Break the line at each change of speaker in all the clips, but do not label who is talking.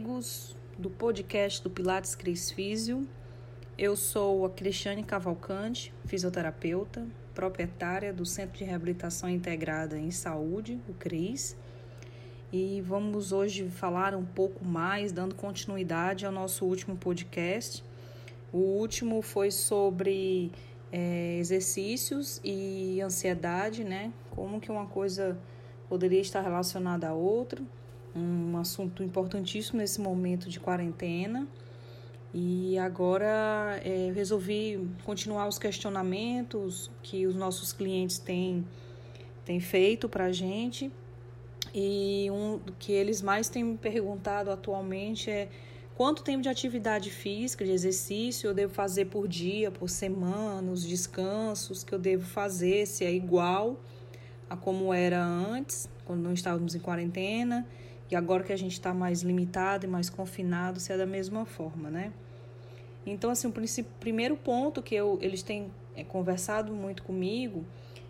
amigos do podcast do Pilates Cris Físio. Eu sou a Cristiane Cavalcante, fisioterapeuta, proprietária do Centro de Reabilitação Integrada em Saúde, o CRIS. E vamos hoje falar um pouco mais, dando continuidade ao nosso último podcast. O último foi sobre é, exercícios e ansiedade, né? Como que uma coisa poderia estar relacionada à outra um assunto importantíssimo nesse momento de quarentena. E agora é, resolvi continuar os questionamentos que os nossos clientes têm, têm feito para a gente. E um que eles mais têm me perguntado atualmente é quanto tempo de atividade física, de exercício eu devo fazer por dia, por semana, os descansos que eu devo fazer, se é igual a como era antes, quando não estávamos em quarentena e agora que a gente está mais limitado e mais confinado, se é da mesma forma, né? Então, assim, o primeiro ponto que eu, eles têm é, conversado muito comigo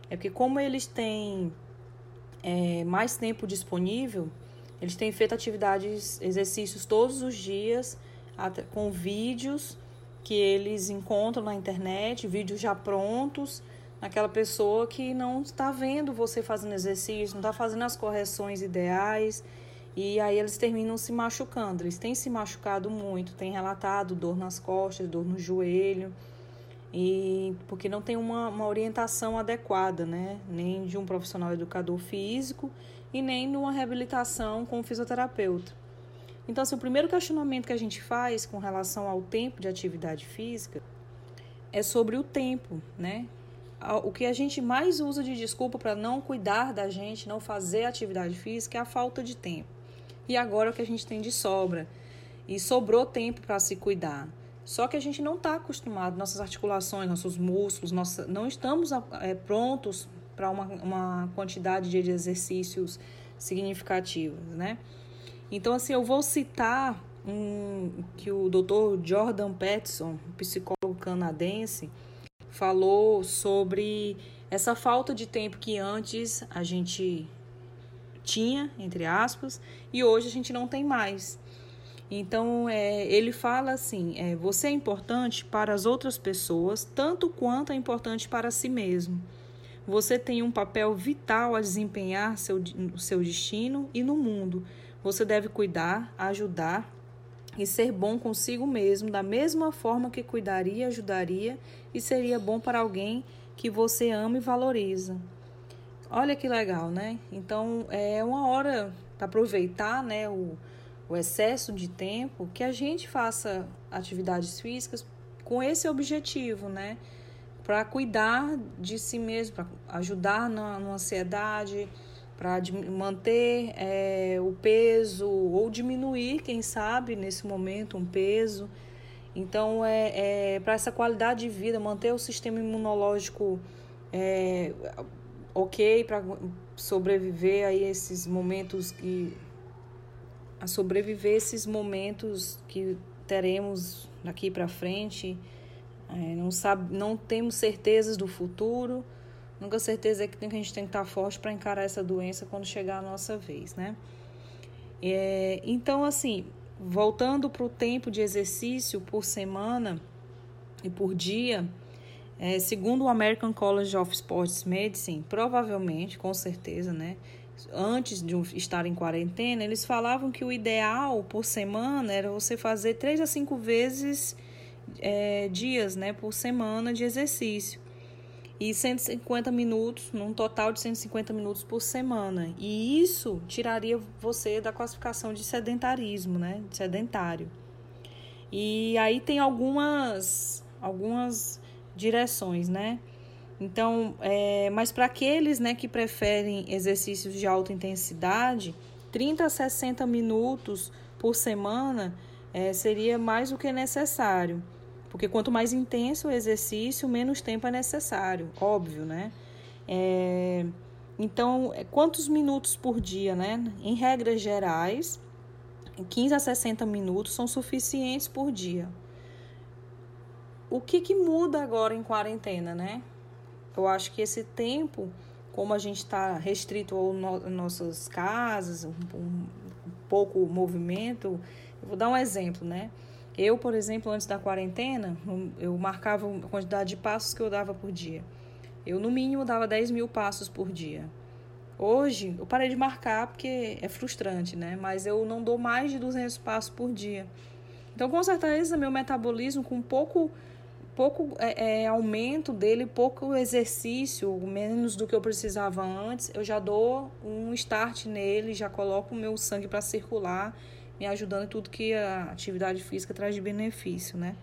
é porque como eles têm é, mais tempo disponível, eles têm feito atividades, exercícios todos os dias, até, com vídeos que eles encontram na internet, vídeos já prontos, naquela pessoa que não está vendo você fazendo exercício, não está fazendo as correções ideais e aí eles terminam se machucando. Eles têm se machucado muito, têm relatado dor nas costas, dor no joelho, e porque não tem uma, uma orientação adequada, né? Nem de um profissional educador físico e nem numa reabilitação com um fisioterapeuta. Então, assim, o primeiro questionamento que a gente faz com relação ao tempo de atividade física é sobre o tempo, né? O que a gente mais usa de desculpa para não cuidar da gente, não fazer atividade física, é a falta de tempo e agora é o que a gente tem de sobra. E sobrou tempo para se cuidar. Só que a gente não está acostumado, nossas articulações, nossos músculos, nossa, não estamos é, prontos para uma, uma quantidade de exercícios significativos, né? Então, assim, eu vou citar um que o Dr. Jordan Peterson, psicólogo canadense, falou sobre essa falta de tempo que antes a gente tinha, entre aspas, e hoje a gente não tem mais. Então, é, ele fala assim: é, você é importante para as outras pessoas, tanto quanto é importante para si mesmo. Você tem um papel vital a desempenhar seu, seu destino e no mundo. Você deve cuidar, ajudar e ser bom consigo mesmo, da mesma forma que cuidaria, ajudaria e seria bom para alguém que você ama e valoriza. Olha que legal, né? Então é uma hora para aproveitar, né, o, o excesso de tempo que a gente faça atividades físicas com esse objetivo, né? Para cuidar de si mesmo, para ajudar na, na ansiedade, para manter é, o peso ou diminuir, quem sabe, nesse momento, um peso. Então, é, é para essa qualidade de vida, manter o sistema imunológico é, ok para sobreviver a esses momentos que a sobreviver esses momentos que teremos daqui para frente. É, não sabe, não temos certezas do futuro. Nunca certeza é que a gente tem que estar forte para encarar essa doença quando chegar a nossa vez, né? É, então, assim, voltando para o tempo de exercício por semana e por dia, é, segundo o American College of Sports Medicine, provavelmente, com certeza, né? Antes de estar em quarentena, eles falavam que o ideal por semana era você fazer três a cinco vezes é, dias, né, por semana de exercício. E 150 minutos, num total de 150 minutos por semana. E isso tiraria você da classificação de sedentarismo, né? De sedentário. E aí tem algumas algumas direções, né? Então, é, mas para aqueles né, que preferem exercícios de alta intensidade, 30 a 60 minutos por semana é, seria mais do que necessário. Porque quanto mais intenso o exercício, menos tempo é necessário, óbvio, né? É, então, é, quantos minutos por dia, né? Em regras gerais, 15 a 60 minutos são suficientes por dia o que, que muda agora em quarentena, né? Eu acho que esse tempo, como a gente está restrito às no, nossas casas, um, um, pouco movimento, Eu vou dar um exemplo, né? Eu, por exemplo, antes da quarentena, eu marcava a quantidade de passos que eu dava por dia. Eu, no mínimo, dava 10 mil passos por dia. Hoje, eu parei de marcar porque é frustrante, né? Mas eu não dou mais de 200 passos por dia. Então, com certeza, meu metabolismo, com pouco, pouco é, é, aumento dele, pouco exercício, menos do que eu precisava antes, eu já dou um start nele, já coloco o meu sangue para circular, me ajudando em tudo que a atividade física traz de benefício, né?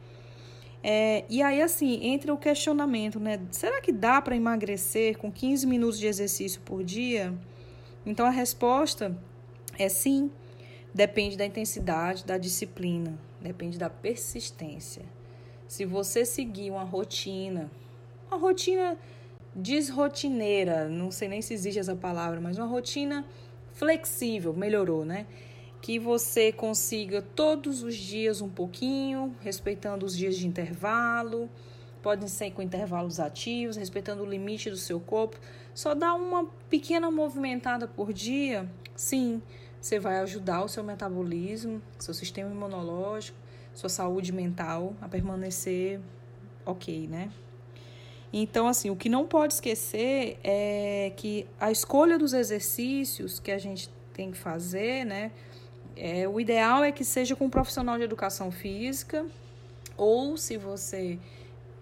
É, e aí, assim, entre o questionamento, né? Será que dá para emagrecer com 15 minutos de exercício por dia? Então, a resposta é sim. Depende da intensidade, da disciplina, depende da persistência. Se você seguir uma rotina, uma rotina desrotineira, não sei nem se existe essa palavra, mas uma rotina flexível, melhorou, né? que você consiga todos os dias um pouquinho, respeitando os dias de intervalo, podem ser com intervalos ativos, respeitando o limite do seu corpo. Só dá uma pequena movimentada por dia, sim, você vai ajudar o seu metabolismo, seu sistema imunológico, sua saúde mental a permanecer ok, né? Então, assim, o que não pode esquecer é que a escolha dos exercícios que a gente tem que fazer, né? É, o ideal é que seja com um profissional de educação física, ou se você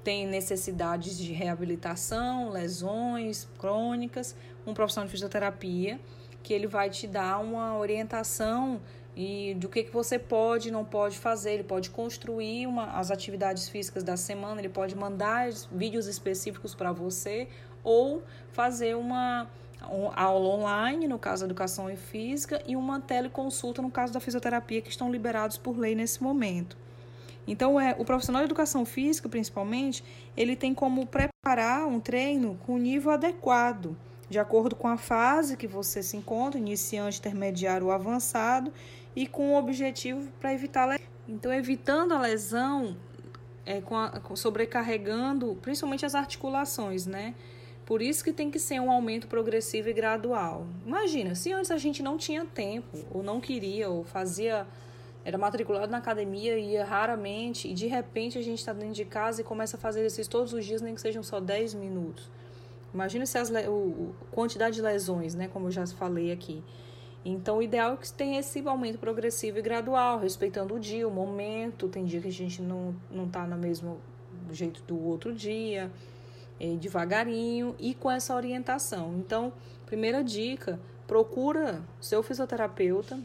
tem necessidades de reabilitação, lesões crônicas, um profissional de fisioterapia, que ele vai te dar uma orientação e do que, que você pode e não pode fazer. Ele pode construir uma, as atividades físicas da semana, ele pode mandar vídeos específicos para você ou fazer uma aula online, no caso da educação e física, e uma teleconsulta, no caso da fisioterapia, que estão liberados por lei nesse momento. Então, é, o profissional de educação física, principalmente, ele tem como preparar um treino com nível adequado, de acordo com a fase que você se encontra, iniciante, intermediário ou avançado, e com o objetivo para evitar lesão. Então, evitando a lesão, é, com a, sobrecarregando principalmente as articulações, né? Por isso que tem que ser um aumento progressivo e gradual. Imagina, se antes a gente não tinha tempo, ou não queria, ou fazia, era matriculado na academia, ia raramente, e de repente a gente está dentro de casa e começa a fazer exercício todos os dias, nem que sejam só 10 minutos. Imagina se as o, quantidade de lesões, né, como eu já falei aqui. Então, o ideal é que tenha esse aumento progressivo e gradual, respeitando o dia, o momento. Tem dia que a gente não, não tá no mesmo jeito do outro dia é, devagarinho e com essa orientação. Então, primeira dica, procura seu fisioterapeuta,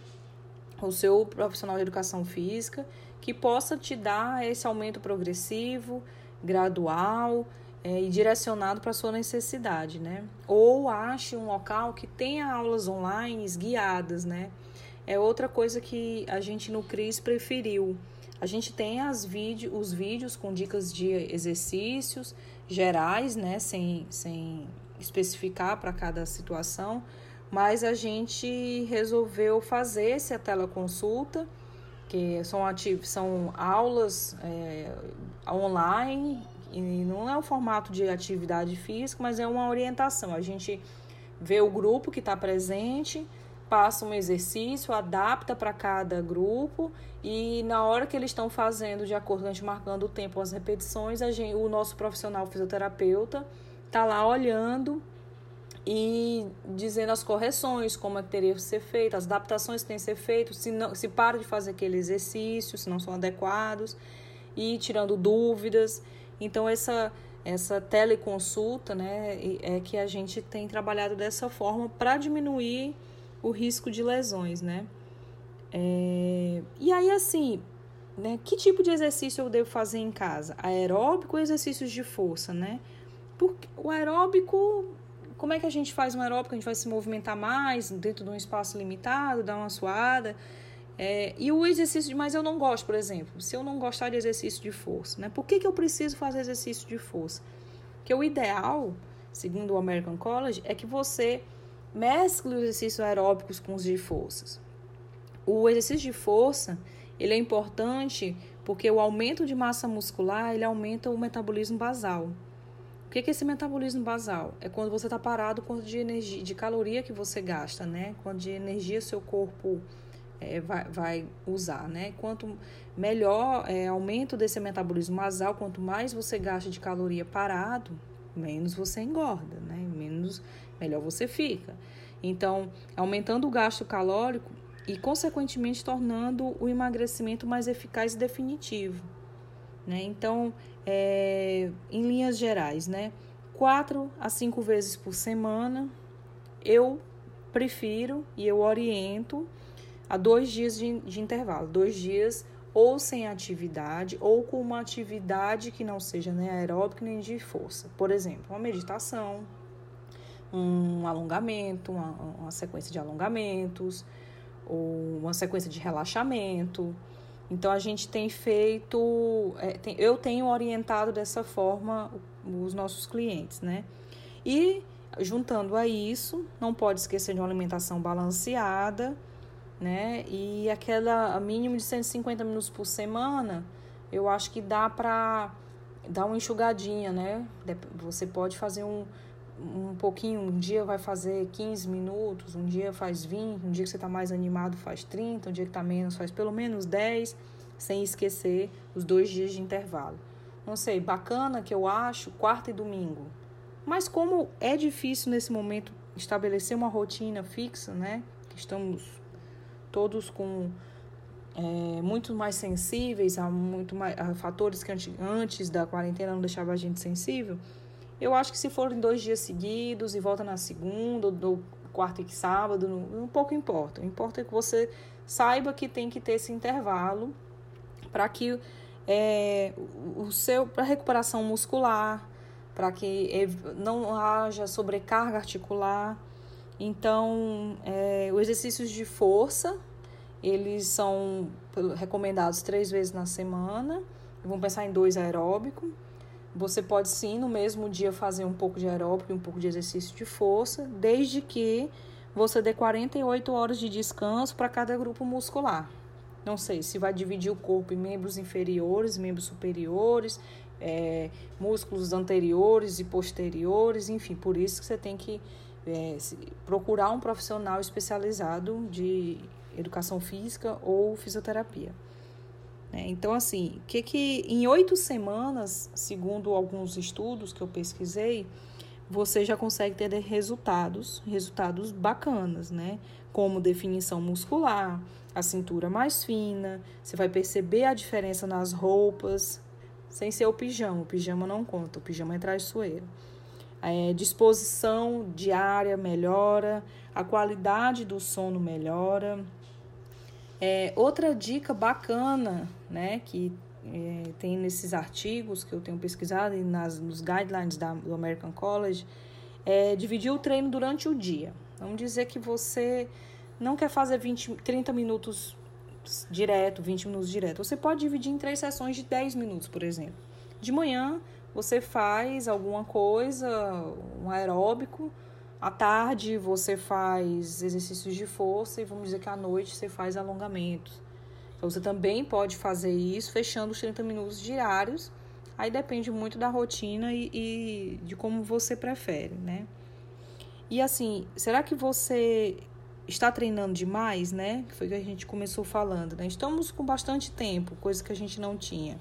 o seu profissional de educação física, que possa te dar esse aumento progressivo, gradual é, e direcionado para sua necessidade, né? Ou ache um local que tenha aulas online guiadas, né? É outra coisa que a gente no CRIS preferiu. A gente tem as vídeo, os vídeos com dicas de exercícios, gerais, né, sem, sem especificar para cada situação, mas a gente resolveu fazer essa teleconsulta, que são, ativ são aulas é, online, e não é o formato de atividade física, mas é uma orientação. A gente vê o grupo que está presente, passa um exercício, adapta para cada grupo e na hora que eles estão fazendo, de acordo com a gente marcando o tempo, as repetições, a gente, o nosso profissional fisioterapeuta está lá olhando e dizendo as correções, como é que teria que ser feito, as adaptações que têm que ser feitas, se, não, se para de fazer aquele exercício, se não são adequados, e tirando dúvidas. Então, essa, essa teleconsulta né, é que a gente tem trabalhado dessa forma para diminuir o risco de lesões, né? É... E aí, assim, né? Que tipo de exercício eu devo fazer em casa? Aeróbico ou exercícios de força, né? Porque o aeróbico, como é que a gente faz um aeróbico? A gente vai se movimentar mais dentro de um espaço limitado, dar uma suada. É, e o exercício de, mas eu não gosto, por exemplo, se eu não gostar de exercício de força, né? Por que, que eu preciso fazer exercício de força? Porque o ideal, segundo o American College, é que você mescle os exercícios aeróbicos com os de forças. O exercício de força, ele é importante porque o aumento de massa muscular, ele aumenta o metabolismo basal. O que é esse metabolismo basal? É quando você está parado, quanto de energia, de caloria que você gasta, né? Quanto de energia seu corpo é, vai, vai usar, né? Quanto melhor é, aumento desse metabolismo basal, quanto mais você gasta de caloria parado, menos você engorda, né? Menos melhor você fica. Então, aumentando o gasto calórico e consequentemente tornando o emagrecimento mais eficaz e definitivo, né? Então, é, em linhas gerais, né? Quatro a cinco vezes por semana, eu prefiro e eu oriento a dois dias de, de intervalo, dois dias ou sem atividade ou com uma atividade que não seja nem aeróbica nem de força. Por exemplo, uma meditação, um alongamento, uma, uma sequência de alongamentos ou uma sequência de relaxamento. Então a gente tem feito, é, tem, eu tenho orientado dessa forma os nossos clientes, né? E juntando a isso, não pode esquecer de uma alimentação balanceada né? E aquela mínimo de 150 minutos por semana, eu acho que dá para dar uma enxugadinha, né? Você pode fazer um, um pouquinho, um dia vai fazer 15 minutos, um dia faz 20, um dia que você está mais animado faz 30, um dia que está menos faz pelo menos 10, sem esquecer os dois dias de intervalo. Não sei, bacana que eu acho, quarta e domingo. Mas como é difícil nesse momento estabelecer uma rotina fixa, né? Estamos todos com é, muito mais sensíveis a muito mais a fatores que antes da quarentena não deixava a gente sensível. Eu acho que se forem dois dias seguidos e volta na segunda, ou quarta e sábado, um pouco importa. O importa é que você saiba que tem que ter esse intervalo para que é, o seu para recuperação muscular, para que não haja sobrecarga articular então, é, os exercícios de força, eles são recomendados três vezes na semana. Vamos pensar em dois aeróbico. Você pode sim, no mesmo dia, fazer um pouco de aeróbico e um pouco de exercício de força, desde que você dê 48 horas de descanso para cada grupo muscular. Não sei se vai dividir o corpo em membros inferiores, membros superiores, é, músculos anteriores e posteriores, enfim, por isso que você tem que é, procurar um profissional especializado de educação física ou fisioterapia. É, então, assim, que que em oito semanas, segundo alguns estudos que eu pesquisei, você já consegue ter resultados, resultados bacanas, né? Como definição muscular, a cintura mais fina, você vai perceber a diferença nas roupas, sem ser o pijama. O pijama não conta, o pijama é traiçoeiro é, disposição diária melhora, a qualidade do sono melhora. É, outra dica bacana, né, que é, tem nesses artigos que eu tenho pesquisado e nas, nos guidelines da, do American College, é dividir o treino durante o dia. Vamos dizer que você não quer fazer 20, 30 minutos direto, 20 minutos direto. Você pode dividir em três sessões de 10 minutos, por exemplo. De manhã, você faz alguma coisa, um aeróbico. À tarde você faz exercícios de força e vamos dizer que à noite você faz alongamentos. Então você também pode fazer isso fechando os 30 minutos diários. Aí depende muito da rotina e, e de como você prefere, né? E assim, será que você está treinando demais, né? Foi o que a gente começou falando, né? Estamos com bastante tempo, coisa que a gente não tinha.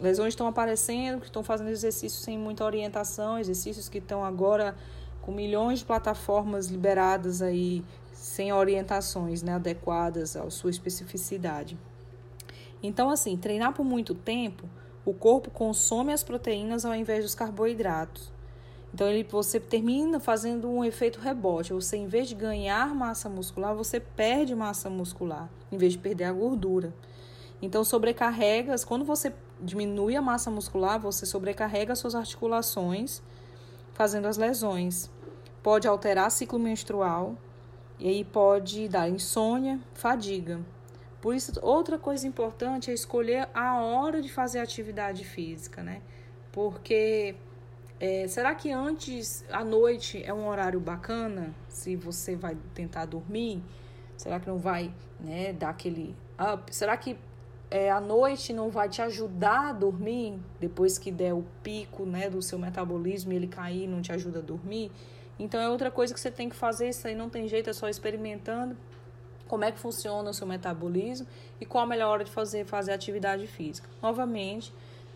Lesões estão aparecendo, que estão fazendo exercícios sem muita orientação, exercícios que estão agora com milhões de plataformas liberadas aí sem orientações né, adequadas à sua especificidade. Então, assim, treinar por muito tempo, o corpo consome as proteínas ao invés dos carboidratos. Então, ele, você termina fazendo um efeito rebote. Você, em vez de ganhar massa muscular, você perde massa muscular, em vez de perder a gordura. Então, sobrecarregas, quando você diminui a massa muscular, você sobrecarrega suas articulações, fazendo as lesões. Pode alterar ciclo menstrual e aí pode dar insônia, fadiga. Por isso, outra coisa importante é escolher a hora de fazer atividade física, né? Porque é, será que antes, à noite, é um horário bacana? Se você vai tentar dormir, será que não vai né, dar aquele up? Será que é, a noite não vai te ajudar a dormir, depois que der o pico né, do seu metabolismo e ele cair, não te ajuda a dormir. Então é outra coisa que você tem que fazer, isso aí não tem jeito, é só experimentando. como é que funciona o seu metabolismo e qual a melhor hora de fazer, fazer atividade física. Novamente,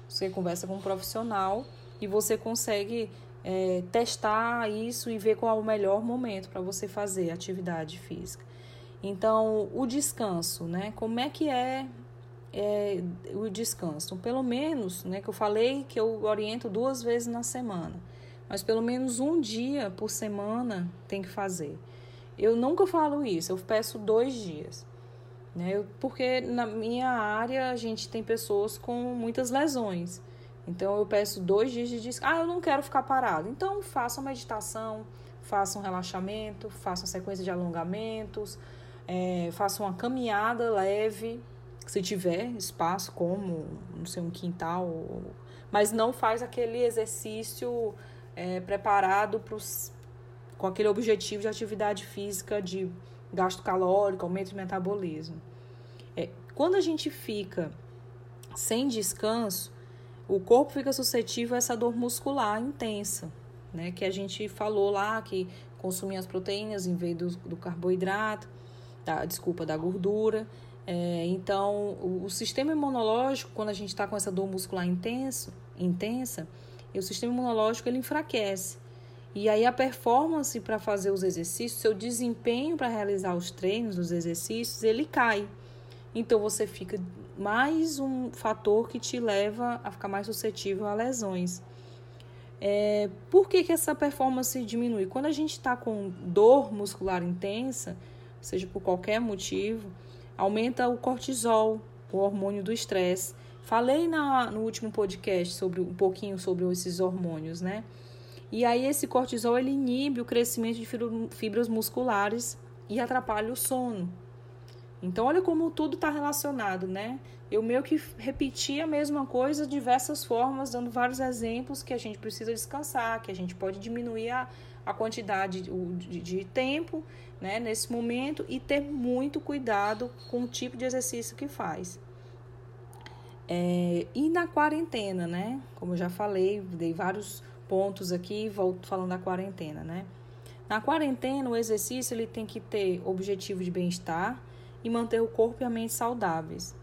você conversa com um profissional e você consegue é, testar isso e ver qual é o melhor momento para você fazer atividade física. Então, o descanso, né? Como é que é, é o descanso? Pelo menos, né? Que eu falei que eu oriento duas vezes na semana, mas pelo menos um dia por semana tem que fazer. Eu nunca falo isso, eu peço dois dias. Né? Eu, porque na minha área a gente tem pessoas com muitas lesões. Então eu peço dois dias de descanso. Ah, eu não quero ficar parado. Então faça uma meditação, faça um relaxamento, faça uma sequência de alongamentos, é, faça uma caminhada leve, se tiver espaço, como, não sei, um quintal. Mas não faz aquele exercício é, preparado pros, com aquele objetivo de atividade física, de gasto calórico, aumento de metabolismo. É, quando a gente fica sem descanso, o corpo fica suscetível a essa dor muscular intensa, né? Que a gente falou lá que consumia as proteínas em vez do, do carboidrato, da, desculpa, da gordura. É, então, o, o, sistema imunológico, quando a gente está com essa dor muscular intenso, intensa, o sistema imunológico ele enfraquece. E aí a performance para fazer os exercícios, seu desempenho para realizar os treinos, os exercícios, ele cai. Então você fica mais um fator que te leva a ficar mais suscetível a lesões. É, por que, que essa performance diminui? Quando a gente está com dor muscular intensa, seja por qualquer motivo, aumenta o cortisol, o hormônio do estresse. Falei na, no último podcast sobre um pouquinho sobre esses hormônios, né? E aí esse cortisol ele inibe o crescimento de fibras musculares e atrapalha o sono. Então olha como tudo está relacionado, né? Eu meio que repeti a mesma coisa de diversas formas, dando vários exemplos que a gente precisa descansar, que a gente pode diminuir a, a quantidade de, de tempo né, nesse momento e ter muito cuidado com o tipo de exercício que faz. É, e na quarentena, né? Como eu já falei, dei vários pontos aqui, volto falando da quarentena, né? Na quarentena, o exercício ele tem que ter objetivo de bem-estar e manter o corpo e a mente saudáveis.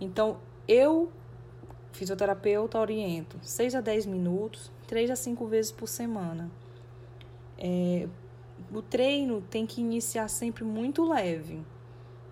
Então, eu, fisioterapeuta, oriento 6 a 10 minutos, 3 a 5 vezes por semana. É, o treino tem que iniciar sempre muito leve.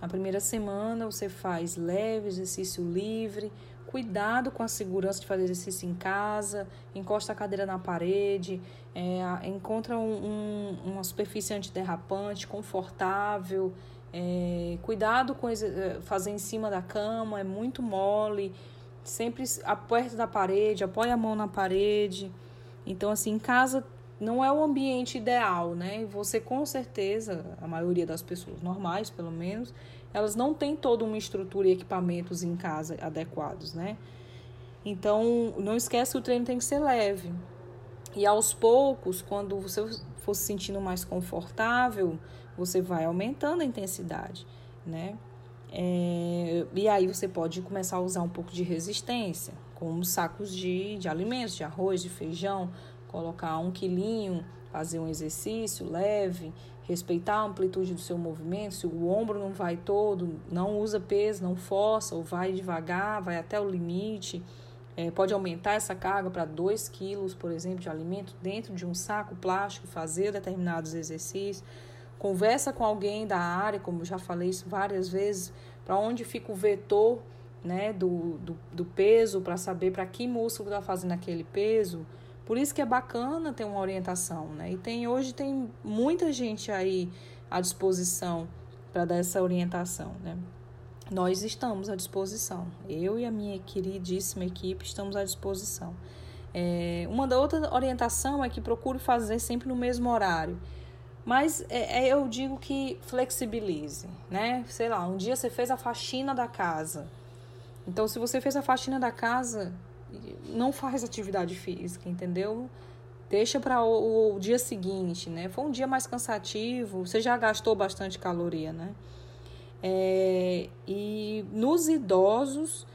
Na primeira semana você faz leve, exercício livre, cuidado com a segurança de fazer exercício em casa, encosta a cadeira na parede, é, encontra um, um, uma superfície antiderrapante, confortável, é, cuidado com é, fazer em cima da cama, é muito mole, sempre perto da parede, apoia a mão na parede. Então, assim, em casa não é o ambiente ideal, né? Você com certeza, a maioria das pessoas normais, pelo menos, elas não têm toda uma estrutura e equipamentos em casa adequados, né? Então, não esquece que o treino tem que ser leve. E aos poucos, quando você for se sentindo mais confortável, você vai aumentando a intensidade, né? É, e aí você pode começar a usar um pouco de resistência, como sacos de, de alimentos, de arroz, de feijão, colocar um quilinho, fazer um exercício leve, respeitar a amplitude do seu movimento. Se o ombro não vai todo, não usa peso, não força, ou vai devagar, vai até o limite. É, pode aumentar essa carga para 2 quilos, por exemplo, de alimento dentro de um saco plástico, fazer determinados exercícios. Conversa com alguém da área, como já falei isso várias vezes, para onde fica o vetor né, do, do, do peso, para saber para que músculo está fazendo aquele peso por isso que é bacana ter uma orientação, né? E tem hoje tem muita gente aí à disposição para dar essa orientação, né? Nós estamos à disposição. Eu e a minha queridíssima equipe estamos à disposição. É, uma da outra orientação é que procure fazer sempre no mesmo horário. Mas é, é, eu digo que flexibilize, né? Sei lá, um dia você fez a faxina da casa. Então, se você fez a faxina da casa, não faz atividade física, entendeu? Deixa para o, o, dia seguinte, né? Foi um dia mais cansativo, você já gastou bastante caloria, né? É, e nos idosos,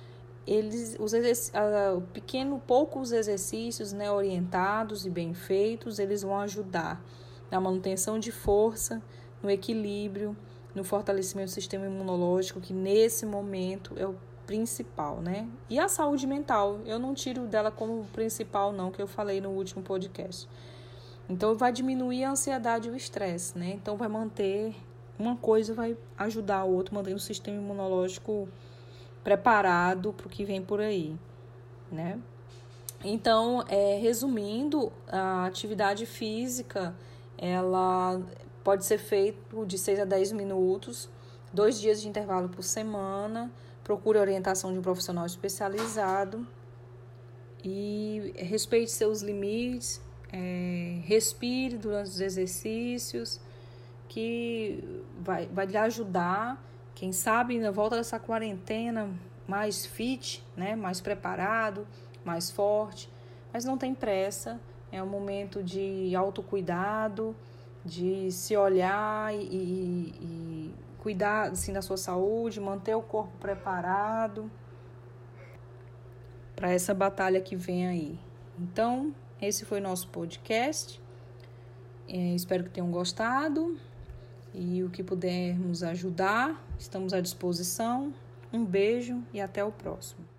eles, os uh, pequeno, poucos exercícios né, orientados e bem feitos, eles vão ajudar na manutenção de força, no equilíbrio, no fortalecimento do sistema imunológico, que nesse momento é o principal, né? E a saúde mental, eu não tiro dela como principal, não, que eu falei no último podcast. Então, vai diminuir a ansiedade e o estresse, né? Então, vai manter uma coisa, vai ajudar a outra, mantendo o sistema imunológico preparado para o que vem por aí, né? Então, é, resumindo, a atividade física, ela pode ser feita de 6 a 10 minutos, dois dias de intervalo por semana, procure a orientação de um profissional especializado e respeite seus limites, é, respire durante os exercícios, que vai, vai lhe ajudar, quem sabe na volta dessa quarentena mais fit, né, mais preparado, mais forte, mas não tem pressa, é um momento de autocuidado, de se olhar e, e, e cuidar assim, da sua saúde, manter o corpo preparado para essa batalha que vem aí. Então, esse foi nosso podcast. É, espero que tenham gostado e o que pudermos ajudar, estamos à disposição. Um beijo e até o próximo.